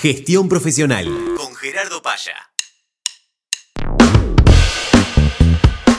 Gestión profesional con Gerardo Paya.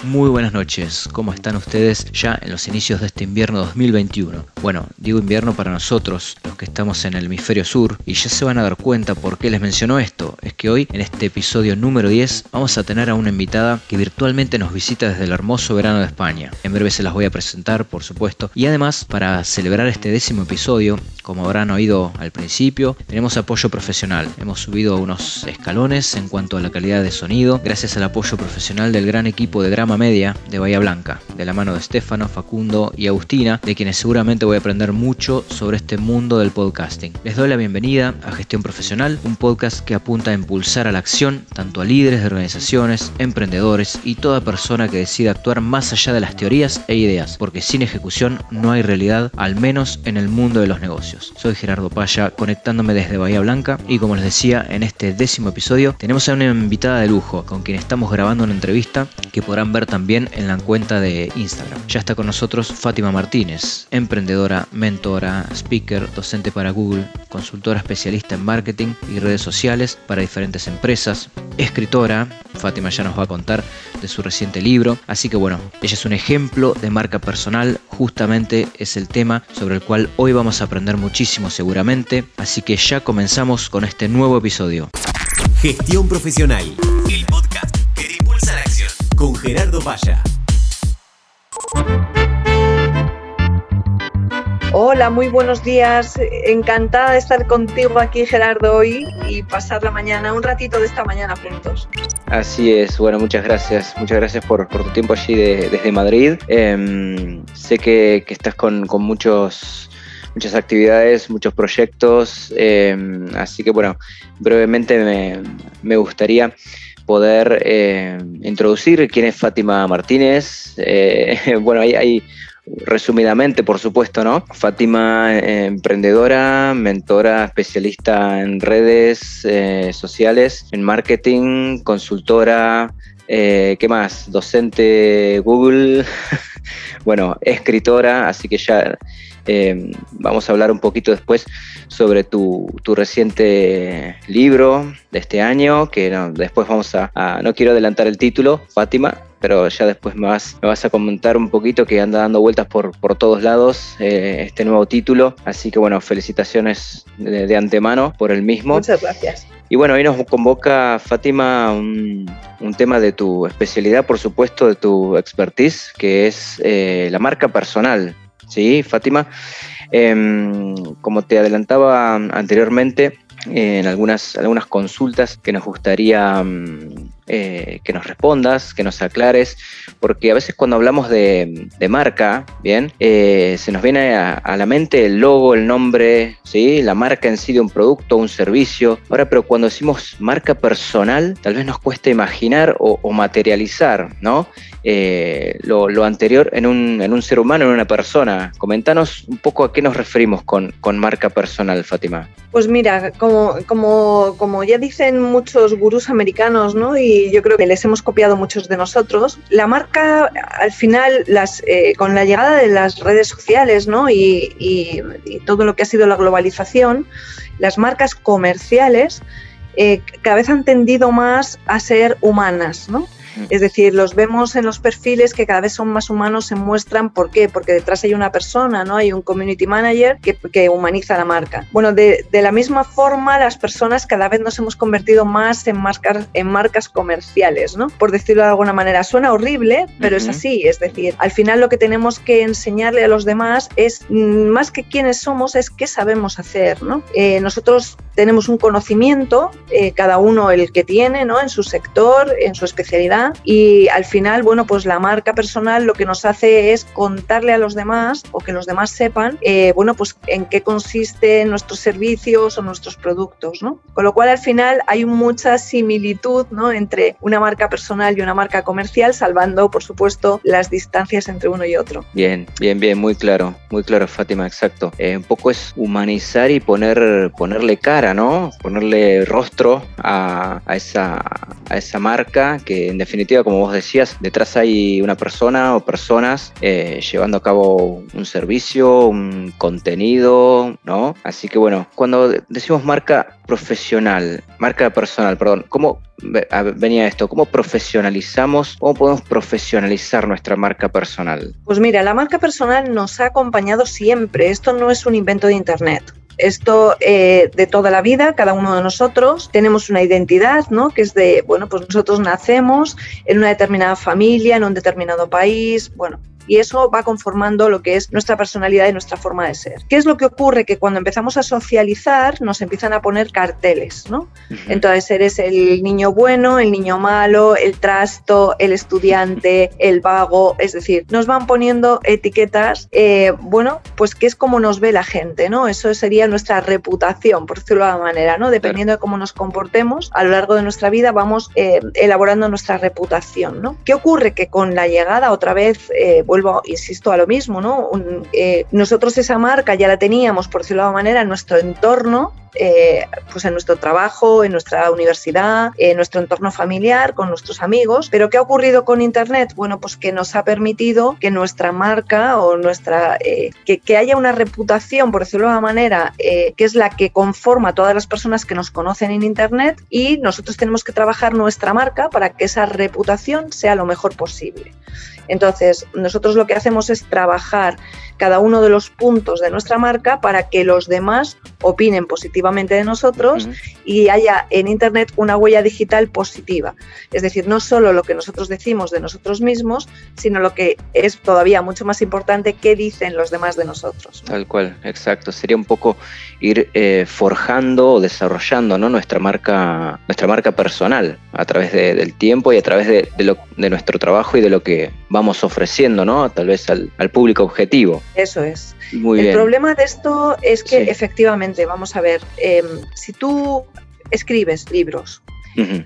Muy buenas noches, ¿cómo están ustedes ya en los inicios de este invierno 2021? Bueno, digo invierno para nosotros, los que estamos en el hemisferio sur, y ya se van a dar cuenta por qué les menciono esto. Es que hoy, en este episodio número 10, vamos a tener a una invitada que virtualmente nos visita desde el hermoso verano de España. En breve se las voy a presentar, por supuesto, y además, para celebrar este décimo episodio, como habrán oído al principio, tenemos apoyo profesional. Hemos subido unos escalones en cuanto a la calidad de sonido, gracias al apoyo profesional del gran equipo de Grama Media de Bahía Blanca, de la mano de Stefano, Facundo y Agustina, de quienes seguramente voy a aprender mucho sobre este mundo del podcasting. Les doy la bienvenida a Gestión Profesional, un podcast que apunta a impulsar a la acción tanto a líderes de organizaciones, emprendedores y toda persona que decida actuar más allá de las teorías e ideas, porque sin ejecución no hay realidad, al menos en el mundo de los negocios. Soy Gerardo Paya, conectándome desde Bahía Blanca y como les decía, en este décimo episodio tenemos a una invitada de lujo con quien estamos grabando una entrevista que podrán ver también en la cuenta de Instagram. Ya está con nosotros Fátima Martínez, emprendedora, mentora, speaker, docente para Google, consultora especialista en marketing y redes sociales para diferentes empresas, escritora, Fátima ya nos va a contar de su reciente libro, así que bueno, ella es un ejemplo de marca personal, justamente es el tema sobre el cual hoy vamos a aprender muchísimo seguramente, así que ya comenzamos con este nuevo episodio. Gestión profesional, el podcast con Gerardo Paya. Hola, muy buenos días. Encantada de estar contigo aquí, Gerardo, hoy y pasar la mañana, un ratito de esta mañana juntos. Así es, bueno, muchas gracias. Muchas gracias por, tu tiempo allí desde Madrid. Em, sé que, estás con, muchos muchas actividades, muchos proyectos, em, así que bueno, brevemente me, gustaría poder em, introducir quién es Fátima Martínez. Eh, bueno, hay, hay resumidamente, por supuesto, ¿no? Fátima, eh, emprendedora, mentora, especialista en redes eh, sociales, en marketing, consultora, eh, ¿qué más? Docente Google, bueno, escritora, así que ya vamos a hablar un poquito después sobre tu, reciente libro de este año, que después vamos a, no quiero adelantar el título, Fátima, pero ya después me vas, me vas a comentar un poquito que anda dando vueltas por, por todos lados eh, este nuevo título. Así que bueno, felicitaciones de, antemano por el mismo. Muchas gracias. Y bueno, hoy nos convoca Fátima un, tema de tu especialidad, por supuesto, de tu expertise, que es eh, la marca personal. ¿Sí, Fátima? Em, como te adelantaba anteriormente, en algunas, algunas consultas que nos gustaría mm, eh, que nos respondas, que nos aclares, porque a veces cuando hablamos de, marca, bien, eh, se nos viene a, la mente el logo, el nombre, ¿sí? la marca en sí de un producto, un servicio. Ahora, pero cuando decimos marca personal, tal vez nos cuesta imaginar o, materializar, ¿no? Eh, lo, anterior en un, en un, ser humano, en una persona. Comentanos un poco a qué nos referimos con, con marca personal, Fátima. Pues mira, como, como, como ya dicen muchos gurús americanos, ¿no? Y yo creo que les hemos copiado muchos de nosotros. La marca, al final, las, eh, con la llegada de las redes sociales ¿no? y, y, todo lo que ha sido la globalización, las marcas comerciales eh, cada vez han tendido más a ser humanas, ¿no? Es decir, los vemos en los perfiles que cada vez son más humanos, se muestran. ¿Por qué? Porque detrás hay una persona, ¿no? Hay un community manager que, humaniza la marca. Bueno, de, la misma forma, las personas cada vez nos hemos convertido más en marcas, en marcas comerciales, ¿no? Por decirlo de alguna manera. Suena horrible, pero es así. Es decir, al final lo que tenemos que enseñarle a los demás es mm, más que quiénes somos, es qué sabemos hacer, ¿no? Eh, nosotros tenemos un conocimiento, eh, cada uno el que tiene, ¿no? En su sector, en su especialidad y al final, bueno, pues la marca personal lo que nos hace es contarle a los demás o que los demás sepan, eh, bueno, pues en qué consisten nuestros servicios o nuestros productos, ¿no? Con lo cual al final hay mucha similitud, ¿no? Entre una marca personal y una marca comercial, salvando, por supuesto, las distancias entre uno y otro. Bien, bien, bien, muy claro, muy claro, Fátima, exacto. Eh, un poco es humanizar y poner, ponerle cara ¿no? Ponerle rostro a, esa, a esa marca que en definitiva, como vos decías, detrás hay una persona o personas eh, llevando a cabo un servicio, un contenido, ¿no? Así que bueno, cuando decimos marca profesional, marca personal, perdón, ¿cómo venía esto? ¿Cómo profesionalizamos, cómo podemos profesionalizar nuestra marca personal? Pues mira, la marca personal nos ha acompañado siempre, esto no es un invento de Internet. Esto eh, de toda la vida, cada uno de nosotros tenemos una identidad, ¿no? Que es de, bueno, pues nosotros nacemos en una determinada familia, en un determinado país, bueno, y eso va conformando lo que es nuestra personalidad y nuestra forma de ser. ¿Qué es lo que ocurre? Que cuando empezamos a socializar nos empiezan a poner carteles, ¿no? Entonces eres el niño bueno, el niño malo, el trasto, el estudiante, el vago, es decir, nos van poniendo etiquetas, eh, bueno, pues que es como nos ve la gente, ¿no? Eso sería nuestra reputación, por decirlo de alguna manera, ¿no? Dependiendo de cómo nos comportemos a lo largo de nuestra vida vamos eh, elaborando nuestra reputación, ¿no? ¿Qué ocurre? Que con la llegada otra vez, eh, vuelvo, insisto, a lo mismo, ¿no? Eh, nosotros esa marca ya la teníamos, por decirlo de alguna manera, en nuestro entorno, eh, pues en nuestro trabajo, en nuestra universidad, en nuestro entorno familiar, con nuestros amigos. Pero ¿qué ha ocurrido con Internet? Bueno, pues que nos ha permitido que nuestra marca o nuestra, eh, que, que, haya una reputación, por decirlo de alguna manera, que es la que conforma a todas las personas que nos conocen en Internet y nosotros tenemos que trabajar nuestra marca para que esa reputación sea lo mejor posible. Entonces, nosotros lo que hacemos es trabajar cada uno de los puntos de nuestra marca para que los demás opinen positivamente de nosotros y haya en Internet una huella digital positiva. Es decir, no solo lo que nosotros decimos de nosotros mismos, sino lo que es todavía mucho más importante, qué dicen los demás de nosotros. Tal cual, exacto. Sería un poco ir eh, forjando o desarrollando ¿no? nuestra, marca, nuestra marca personal a través del tiempo y a través de, lo, de nuestro trabajo y de lo que vamos ofreciendo, ¿no? Tal vez al, público objetivo. Eso es. el problema de esto es que efectivamente, vamos a ver, em, si tú escribes libros,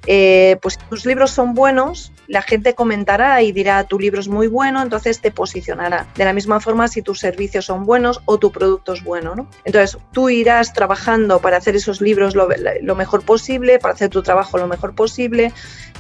eh, pues si tus libros son buenos, la gente comentará y dirá tu libro es muy bueno, entonces te posicionará. De la misma forma, si tus servicios son buenos o tu producto es bueno, ¿no? Entonces tú irás trabajando para hacer esos libros lo, lo mejor posible, para hacer tu trabajo lo mejor posible,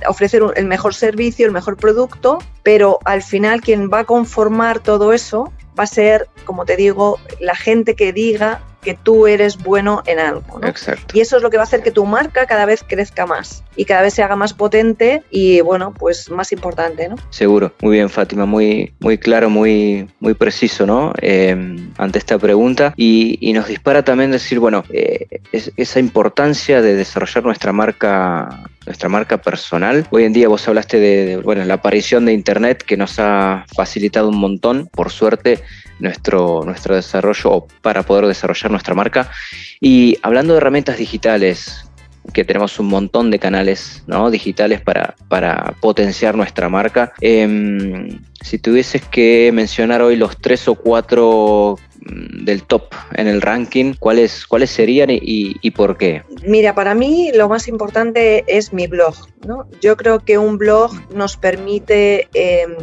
ofrecer el mejor servicio, el mejor producto, pero al final quien va a conformar todo eso va a ser, como te digo, la gente que diga que tú eres bueno en algo. ¿no? Exacto. Y eso es lo que va a hacer que tu marca cada vez crezca más y cada vez se haga más potente y, bueno, pues más importante. ¿no? Seguro. Muy bien, Fátima. Muy, muy claro, muy, muy preciso ¿no? Em, ante esta pregunta. Y, nos dispara también decir, bueno, eh, esa importancia de desarrollar nuestra marca nuestra marca personal. Hoy en día vos hablaste de, bueno, la aparición de Internet que nos ha facilitado un montón, por suerte, nuestro, nuestro desarrollo para poder desarrollar nuestra marca. Y hablando de herramientas digitales, que tenemos un montón de canales ¿no? digitales para, para, potenciar nuestra marca. Em, si tuvieses que mencionar hoy los tres o cuatro del top en el ranking, ¿cuáles, cuáles serían y, y, por qué? Mira, para mí lo más importante es mi blog. ¿no? Yo creo que un blog nos permite, em,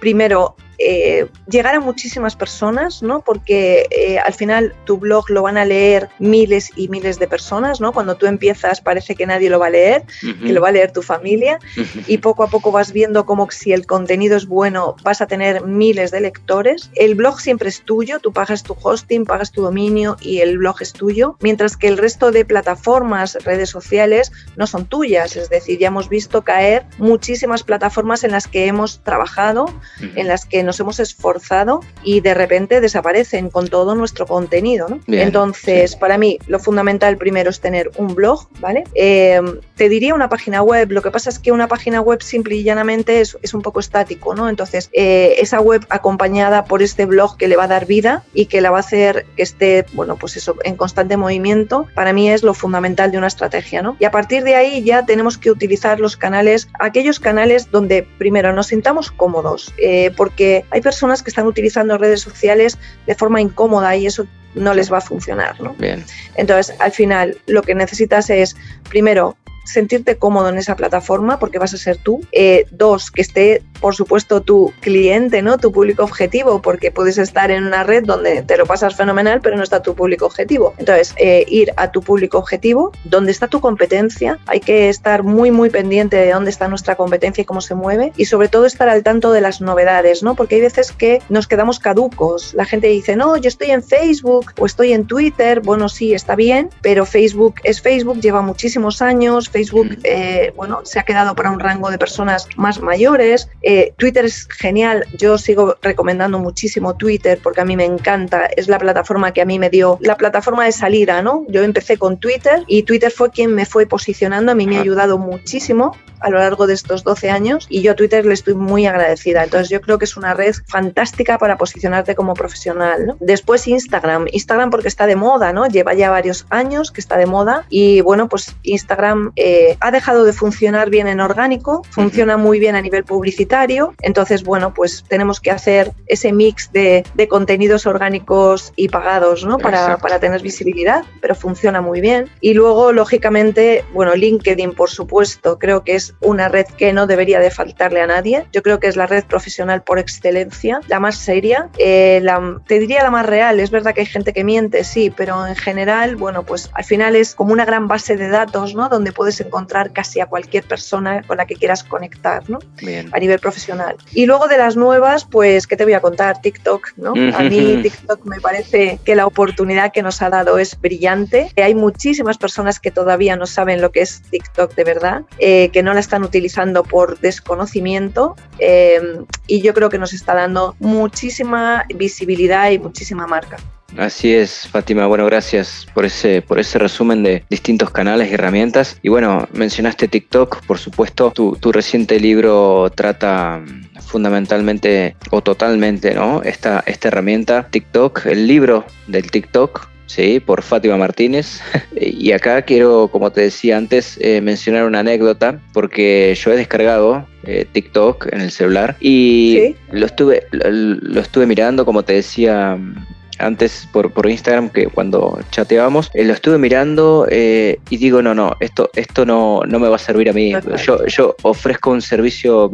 primero, eh, llegar a muchísimas personas, ¿no? Porque eh, al final tu blog lo van a leer miles y miles de personas, ¿no? Cuando tú empiezas parece que nadie lo va a leer, que lo va a leer tu familia y poco a poco vas viendo como si el contenido es bueno vas a tener miles de lectores. El blog siempre es tuyo, tú pagas tu hosting, pagas tu dominio y el blog es tuyo, mientras que el resto de plataformas, redes sociales no son tuyas, es decir, ya hemos visto caer muchísimas plataformas en las que hemos trabajado, en las que nos hemos esforzado y de repente desaparecen con todo nuestro contenido. ¿no? Entonces, para mí, lo fundamental primero es tener un blog, ¿vale? Em, te diría una página web, lo que pasa es que una página web simple y llanamente es, es un poco estático, ¿no? Entonces, eh, esa web acompañada por este blog que le va a dar vida y que la va a hacer que esté, bueno, pues eso, en constante movimiento, para mí es lo fundamental de una estrategia, ¿no? Y a partir de ahí ya tenemos que utilizar los canales, aquellos canales donde primero nos sintamos cómodos, eh, porque hay personas que están utilizando redes sociales de forma incómoda y eso no les va a funcionar. ¿no? Bien. Entonces, al final, lo que necesitas es, primero, sentirte cómodo en esa plataforma porque vas a ser tú. Eh, dos, que esté por supuesto, tu cliente, ¿no? Tu público objetivo, porque puedes estar en una red donde te lo pasas fenomenal, pero no está tu público objetivo. Entonces, eh, ir a tu público objetivo, donde está tu competencia, hay que estar muy, muy pendiente de dónde está nuestra competencia y cómo se mueve, y sobre todo estar al tanto de las novedades, ¿no? Porque hay veces que nos quedamos caducos. La gente dice, no, yo estoy en Facebook o estoy en Twitter. Bueno, sí, está bien, pero Facebook es Facebook, lleva muchísimos años. Facebook, mm. eh, bueno, se ha quedado para un rango de personas más mayores. Eh, Twitter es genial. Yo sigo recomendando muchísimo Twitter porque a mí me encanta. Es la plataforma que a mí me dio la plataforma de salida, ¿no? Yo empecé con Twitter y Twitter fue quien me fue posicionando. A mí me ha ayudado muchísimo a lo largo de estos 12 años y yo a Twitter le estoy muy agradecida. Entonces yo creo que es una red fantástica para posicionarte como profesional. ¿no? Después Instagram. Instagram porque está de moda, ¿no? Lleva ya varios años que está de moda y bueno, pues Instagram eh, ha dejado de funcionar bien en orgánico, funciona muy bien a nivel publicitario. Entonces, bueno, pues tenemos que hacer ese mix de, de contenidos orgánicos y pagados, ¿no? Para, para tener visibilidad, pero funciona muy bien. Y luego, lógicamente, bueno, LinkedIn, por supuesto, creo que es una red que no debería de faltarle a nadie. Yo creo que es la red profesional por excelencia, la más seria, eh, la, te diría la más real. Es verdad que hay gente que miente, sí, pero en general, bueno, pues al final es como una gran base de datos, ¿no? Donde puedes encontrar casi a cualquier persona con la que quieras conectar, ¿no? A nivel profesional. Y luego de las nuevas, pues, ¿qué te voy a contar? TikTok, ¿no? A mí TikTok me parece que la oportunidad que nos ha dado es brillante. Hay muchísimas personas que todavía no saben lo que es TikTok de verdad, eh, que no la están utilizando por desconocimiento eh, y yo creo que nos está dando muchísima visibilidad y muchísima marca. Así es, Fátima. Bueno, gracias por ese, por ese resumen de distintos canales y herramientas. Y bueno, mencionaste TikTok, por supuesto. Tu, tu reciente libro trata mm, fundamentalmente o totalmente, ¿no? Esta, esta herramienta TikTok, el libro del TikTok, ¿sí? por Fátima Martínez. y acá quiero, como te decía antes, eh, mencionar una anécdota, porque yo he descargado eh, TikTok en el celular y lo, estuve, lo, estuve mirando, como te decía antes por, por Instagram que cuando chateábamos, eh, lo estuve mirando eh, y digo, no, no, esto, esto no, no me va a servir a mí. Yo, yo ofrezco un servicio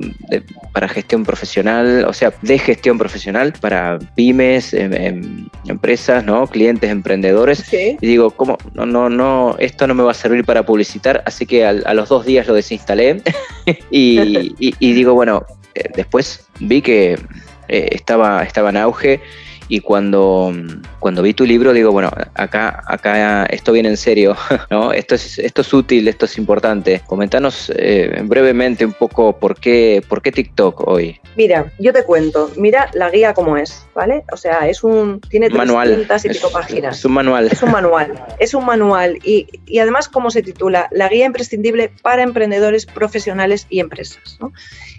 para gestión profesional, o sea, de gestión profesional para pymes, em, em, empresas, ¿no? clientes, emprendedores. Y digo, ¿cómo? No, no, no, esto no me va a servir para publicitar, así que a, los dos días lo desinstalé y, y, digo, bueno, eh, después vi que estaba, estaba en auge y cuando, cuando vi tu libro digo, bueno, acá, acá esto viene en serio, ¿no? Esto es, esto es útil, esto es importante. Comentanos eh, brevemente un poco por qué, por qué TikTok hoy. Mira, yo te cuento, mira la guía como es, ¿vale? O sea, es un, tiene manual. y pico páginas. Es un manual. Es un manual, es un manual. Y, y además, ¿cómo se titula? La guía imprescindible para emprendedores profesionales y empresas, ¿no?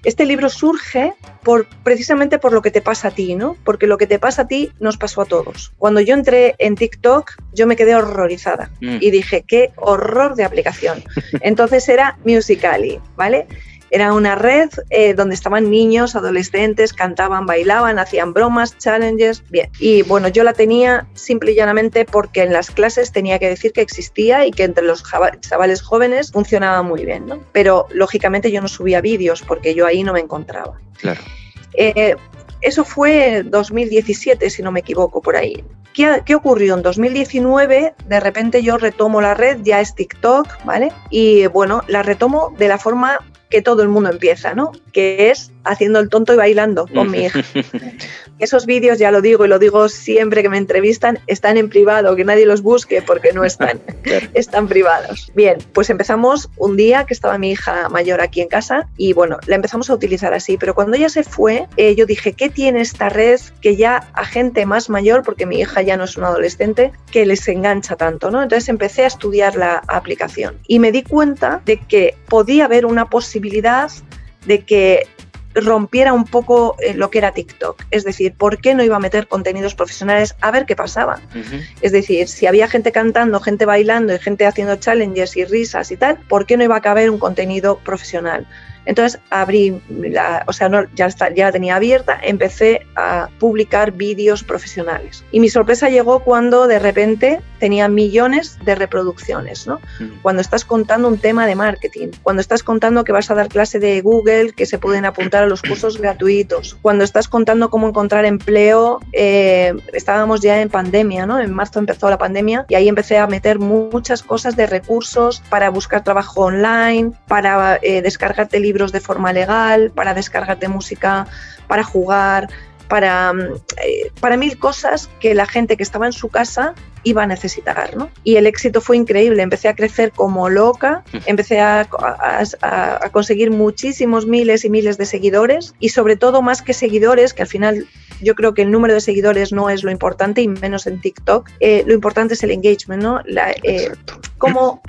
Este libro surge por, precisamente por lo que te pasa a ti, ¿no? Porque lo que te pasa a ti nos pasó a todos. Cuando yo entré en TikTok, yo me quedé horrorizada mm. y dije, qué horror de aplicación. Entonces era Musical.ly, ¿vale? Era una red eh, donde estaban niños, adolescentes, cantaban, bailaban, hacían bromas, challenges, bien. Y bueno, yo la tenía simple y llanamente porque en las clases tenía que decir que existía y que entre los chavales jóvenes funcionaba muy bien, ¿no? Pero lógicamente yo no subía vídeos porque yo ahí no me encontraba. Claro. Eh, eso fue 2017, si no me equivoco, por ahí. ¿Qué, ¿Qué, ocurrió? En 2019, de repente yo retomo la red, ya es TikTok, ¿vale? Y bueno, la retomo de la forma que todo el mundo empieza, ¿no? Que es haciendo el tonto y bailando con mi hija. Esos vídeos, ya lo digo y lo digo siempre que me entrevistan, están en privado, que nadie los busque porque no están, están privados. Bien, pues empezamos un día que estaba mi hija mayor aquí en casa y bueno, la empezamos a utilizar así, pero cuando ella se fue, eh, yo dije, ¿qué tiene esta red que ya a gente más mayor, porque mi hija ya no es una adolescente, que les engancha tanto, ¿no? Entonces empecé a estudiar la aplicación y me di cuenta de que podía haber una posibilidad de que rompiera un poco eh, lo que era TikTok. Es decir, ¿por qué no iba a meter contenidos profesionales a ver qué pasaba? Es decir, si había gente cantando, gente bailando y gente haciendo challenges y risas y tal, ¿por qué no iba a caber un contenido profesional? Entonces abrí, la, o sea, no, ya, está, ya la tenía abierta, empecé a publicar vídeos profesionales. Y mi sorpresa llegó cuando de repente tenía millones de reproducciones, ¿no? Mm. Cuando estás contando un tema de marketing, cuando estás contando que vas a dar clase de Google, que se pueden apuntar a los cursos gratuitos, cuando estás contando cómo encontrar empleo, eh, estábamos ya en pandemia, ¿no? En marzo empezó la pandemia y ahí empecé a meter muchas cosas de recursos para buscar trabajo online, para eh, descargarte libros de forma legal, para descargarte música, para jugar, para, mm, eh, para mil cosas que la gente que estaba en su casa iba a necesitar. ¿no? Y el éxito fue increíble, empecé a crecer como loca, empecé a, a, conseguir muchísimos miles y miles de seguidores y sobre todo más que seguidores, que al final yo creo que el número de seguidores no es lo importante y menos en TikTok, eh, lo importante es el engagement, ¿no? La, eh, cómo,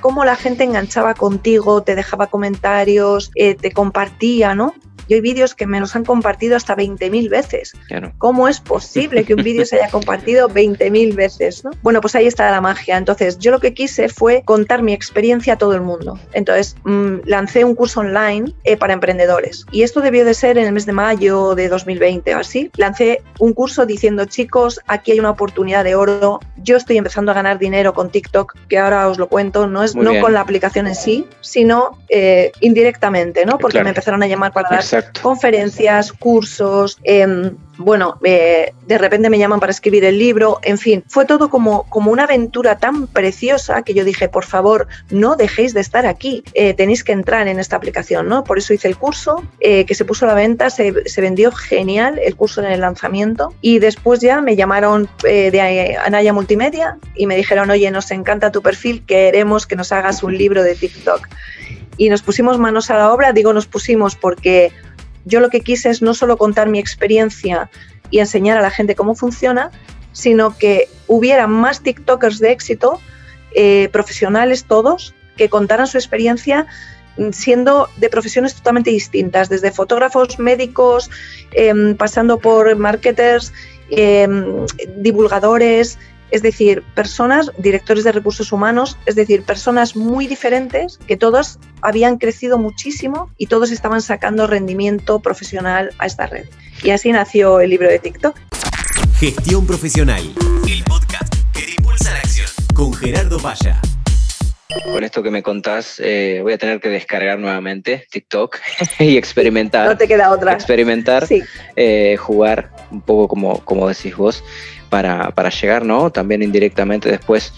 cómo, la gente enganchaba contigo, te dejaba comentarios, eh, te compartía, ¿no? Yo hay vídeos que me los han compartido hasta 20.000 veces. ¿Cómo es posible que un vídeo se haya compartido 20.000 veces? ¿no? Bueno, pues ahí está la magia. Entonces, yo lo que quise fue contar mi experiencia a todo el mundo. Entonces, mm, lancé un curso online eh, para emprendedores. Y esto debió de ser en el mes de mayo de 2020 o así. Lancé un curso diciendo, chicos, aquí hay una oportunidad de oro. Yo estoy empezando a ganar dinero con TikTok, que ahora os lo cuento. No es no con la aplicación en sí, sino eh, indirectamente, ¿no? Porque me empezaron a llamar para dar conferencias, cursos, em, bueno, eh, de repente me llaman para escribir el libro, en fin, fue todo como, como una aventura tan preciosa que yo dije, por favor, no dejéis de estar aquí, eh, tenéis que entrar en esta aplicación, ¿no? Por eso hice el curso, eh, que se puso a la venta, se, vendió genial el curso en el lanzamiento y después ya me llamaron de Anaya Multimedia y me dijeron, oye, nos encanta tu perfil, queremos que nos hagas un libro de TikTok. Y nos pusimos manos a la obra, digo nos pusimos porque yo lo que quise es no solo contar mi experiencia y enseñar a la gente cómo funciona, sino que hubiera más TikTokers de éxito, eh, profesionales todos, que contaran su experiencia siendo de profesiones totalmente distintas, desde fotógrafos, médicos, em, pasando por marketers, em, divulgadores, es decir, personas, directores de recursos humanos, es decir, personas muy diferentes que todos habían crecido muchísimo y todos estaban sacando rendimiento profesional a esta red. Y así nació el libro de TikTok. Gestión Profesional, el podcast que impulsa la acción, con Gerardo Valla. Con esto que me contás, eh, voy a tener que descargar nuevamente TikTok y experimentar. No te queda otra. Experimentar, eh, jugar un poco como, como decís vos para, para llegar, ¿no? También indirectamente después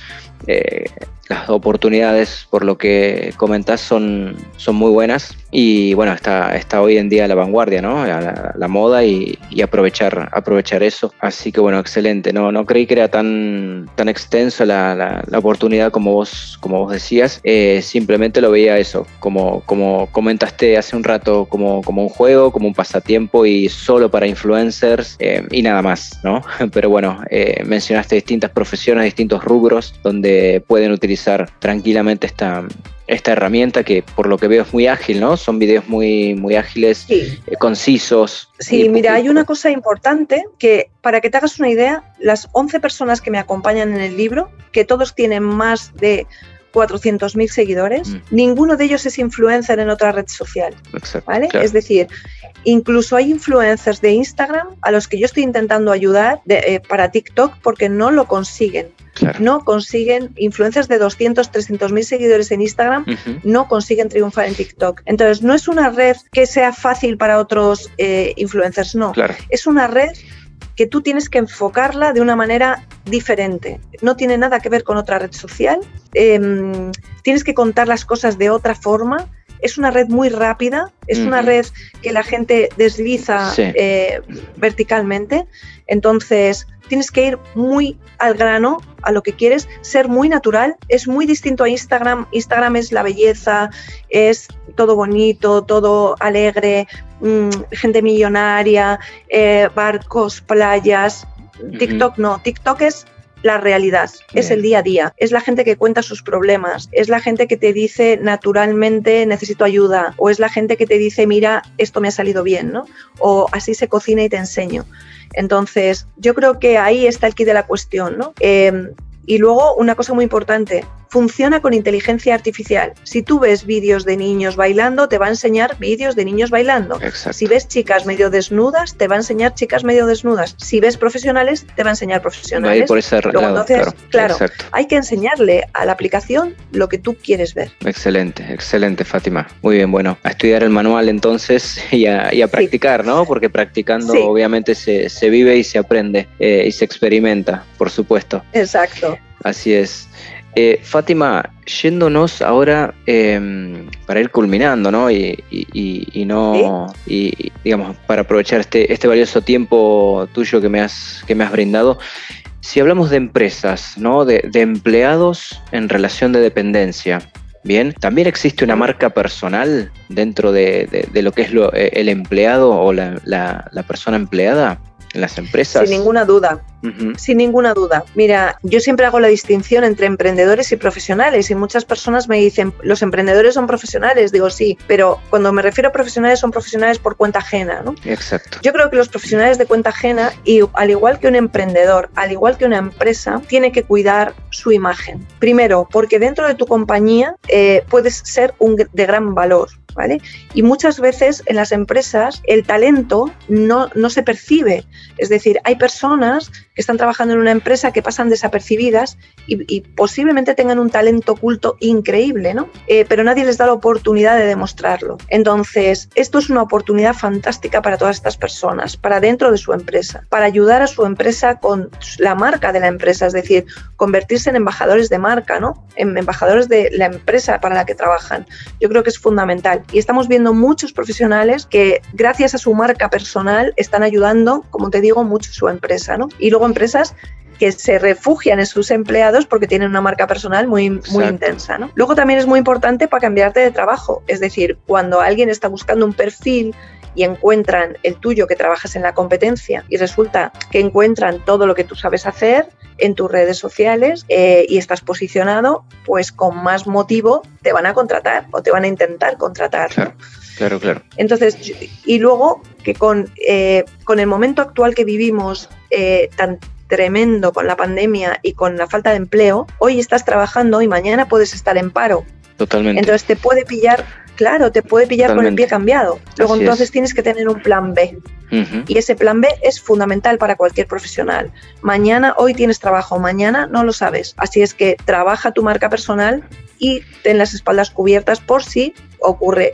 eh, las oportunidades, por lo que comentás, son, son muy buenas y bueno, está, está hoy en día a la vanguardia, ¿no? La, moda y, aprovechar, aprovechar eso. Así que bueno, excelente. No, no creí que era tan, tan extenso la, la, oportunidad como vos, como vos decías. Eh, simplemente lo veía eso, como, como comentaste hace un rato, como, como un juego, como un pasatiempo y solo para influencers eh, y nada más, ¿no? Pero bueno, mencionaste distintas profesiones, distintos rubros donde pueden utilizar tranquilamente esta, esta herramienta que por lo que veo es muy ágil, ¿no? Son videos muy, muy ágiles, eh, concisos. Sí, mira, hay una cosa importante que para que te hagas una idea, las 11 personas que me acompañan en el libro, que todos tienen más de 400.000 seguidores, mm. ninguno de ellos es influencer en otra red social. ¿vale? Es decir, incluso hay influencers de Instagram a los que yo estoy intentando ayudar eh, para TikTok porque no lo consiguen. No consiguen, influencers de 200, 300 mil seguidores en Instagram, no consiguen triunfar en TikTok. Entonces, no es una red que sea fácil para otros eh, influencers, no. Es una red que tú tienes que enfocarla de una manera diferente. No tiene nada que ver con otra red social. Em, tienes que contar las cosas de otra forma. Es una red muy rápida, es una red que la gente desliza eh, verticalmente. Entonces, tienes que ir muy al grano, a lo que quieres, ser muy natural. Es muy distinto a Instagram. Instagram es la belleza, es todo bonito, todo alegre, mm, gente millonaria, eh, barcos, playas. TikTok no, TikTok es la realidad, es el día a día, es la gente que cuenta sus problemas, es la gente que te dice naturalmente necesito ayuda, o es la gente que te dice mira, esto me ha salido bien, ¿no? O así se cocina y te enseño. Entonces, yo creo que ahí está el kit de la cuestión, ¿no? Em, y luego, una cosa muy importante, funciona con inteligencia artificial. Si tú ves vídeos de niños bailando, te va a enseñar vídeos de niños bailando. Si ves chicas medio desnudas, te va a enseñar chicas medio desnudas. Si ves profesionales, te va a enseñar profesionales. por ese entonces, claro, hay que enseñarle a la aplicación lo que tú quieres ver. Excelente, excelente, Fátima. Muy bien, bueno, a estudiar el manual entonces y a, practicar, ¿no? Porque practicando obviamente se, vive y se aprende eh, y se experimenta, por supuesto. Exacto. Así es. Eh, Fátima, yéndonos ahora em, para ir culminando, ¿no? Y, no, y digamos, para aprovechar este, este valioso tiempo tuyo que me has, que me has brindado, si hablamos de empresas, ¿no? De, empleados en relación de dependencia, Bien, también existe una marca personal dentro de, lo que es lo, el empleado o la, la persona empleada en las empresas. Sin ninguna duda. Sin ninguna duda. Mira, yo siempre hago la distinción entre emprendedores y profesionales y muchas personas me dicen, los emprendedores son profesionales. Digo, sí, pero cuando me refiero a profesionales son profesionales por cuenta ajena, ¿no? Exacto. Yo creo que los profesionales de cuenta ajena, y al igual que un emprendedor, al igual que una empresa, tiene que cuidar su imagen. Primero, porque dentro de tu compañía eh, puedes ser un, de gran valor. ¿Vale? Y muchas veces en las empresas el talento no, no se percibe. Es decir, hay personas que están trabajando en una empresa que pasan desapercibidas y, posiblemente tengan un talento oculto increíble, ¿no? Eh, pero nadie les da la oportunidad de demostrarlo. Entonces, esto es una oportunidad fantástica para todas estas personas, para dentro de su empresa, para ayudar a su empresa con la marca de la empresa, es decir, convertirse en embajadores de marca, ¿no? En embajadores de la empresa para la que trabajan. Yo creo que es fundamental. Y estamos viendo muchos profesionales que, gracias a su marca personal, están ayudando, como te digo, mucho a su empresa, ¿no? Y luego empresas que se refugian en sus empleados porque tienen una marca personal muy, muy intensa. ¿no? Luego también es muy importante para cambiarte de trabajo, es decir, cuando alguien está buscando un perfil y encuentran el tuyo que trabajas en la competencia y resulta que encuentran todo lo que tú sabes hacer en tus redes sociales eh, y estás posicionado, pues con más motivo te van a contratar o te van a intentar contratar. Claro, claro. Entonces, y luego que con, eh, con el momento actual que vivimos eh, tan tremendo con la pandemia y con la falta de empleo, hoy estás trabajando y mañana puedes estar en paro. Totalmente. Entonces te puede pillar, claro, te puede pillar con el pie cambiado. Luego entonces tienes que tener un plan B. Y ese plan B es fundamental para cualquier profesional. Mañana, hoy tienes trabajo, mañana no lo sabes. Así es que trabaja tu marca personal y ten las espaldas cubiertas por si ocurre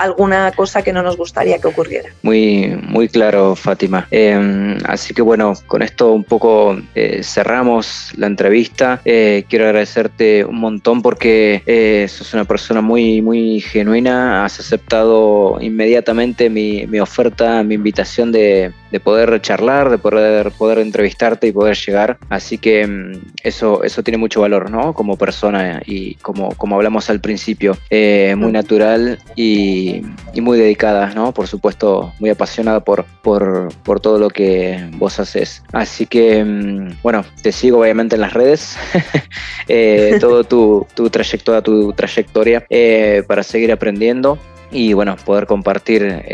alguna cosa que no nos gustaría que ocurriera. Muy, muy claro, Fátima. Em, así que bueno, con esto un poco eh, cerramos la entrevista. Eh, quiero agradecerte un montón porque eh, sos una persona muy, muy genuina. Has aceptado inmediatamente mi, mi oferta, mi invitación de, de poder charlar, de poder, poder entrevistarte y poder llegar. Así que mm, eso, eso tiene mucho valor, ¿no? Como persona y como, como hablamos al principio, eh, muy natural y, muy dedicada, ¿no? Por supuesto, muy apasionada por, por, por todo lo que vos haces. Así que, mm, bueno, te sigo obviamente en las redes, eh, todo tu, tu, trayectoria, tu trayectoria eh, para seguir aprendiendo y, bueno, poder compartir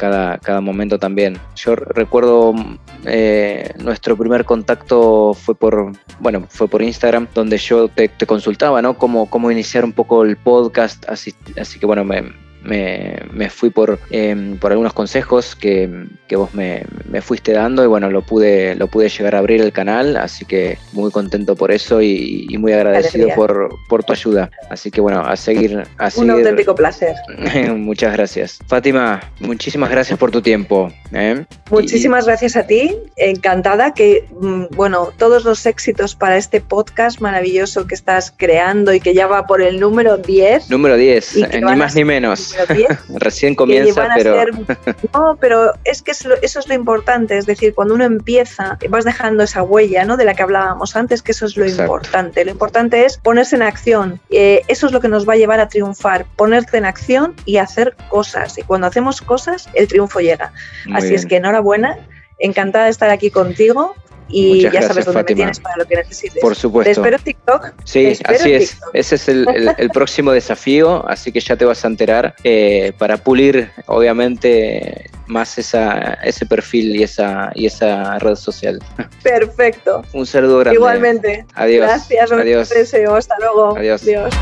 cada, cada momento también. Yo recuerdo eh, nuestro primer contacto fue por, bueno, fue por Instagram, donde yo te, consultaba, ¿no? Cómo, cómo iniciar un poco el podcast, así, así que bueno, me, me, fui por, em, por algunos consejos que, vos me, fuiste dando y bueno, lo pude, lo pude llegar a abrir el canal, así que muy contento por eso y, muy agradecido por, por, tu ayuda. Así que bueno, a seguir. A Un auténtico placer. Muchas gracias. Fátima, muchísimas gracias por tu tiempo. ¿eh? Muchísimas gracias a ti, encantada que, mm, bueno, todos los éxitos para este podcast maravilloso que estás creando y que ya va por el número 10. Número 10, ni más ni menos. Recién comienza, pero... no, pero es que eso es lo importante, es decir, cuando uno empieza, vas dejando esa huella, ¿no? De la que hablábamos antes, que eso es lo importante. Lo importante es ponerse en acción. Eh, eso es lo que nos va a llevar a triunfar, ponerte en acción y hacer cosas. Y cuando hacemos cosas, el triunfo llega. Así es que enhorabuena, encantada de estar aquí contigo y ya sabes dónde me tienes para lo que necesites. Por supuesto. Te espero TikTok. Sí, así es. Ese es el, próximo desafío, así que ya te vas a enterar eh, para pulir, obviamente, más esa, ese perfil y esa, y esa red social. Perfecto. Un saludo grande. Igualmente. Adiós. Gracias. Adiós. deseo. Hasta luego. Adiós. Adiós.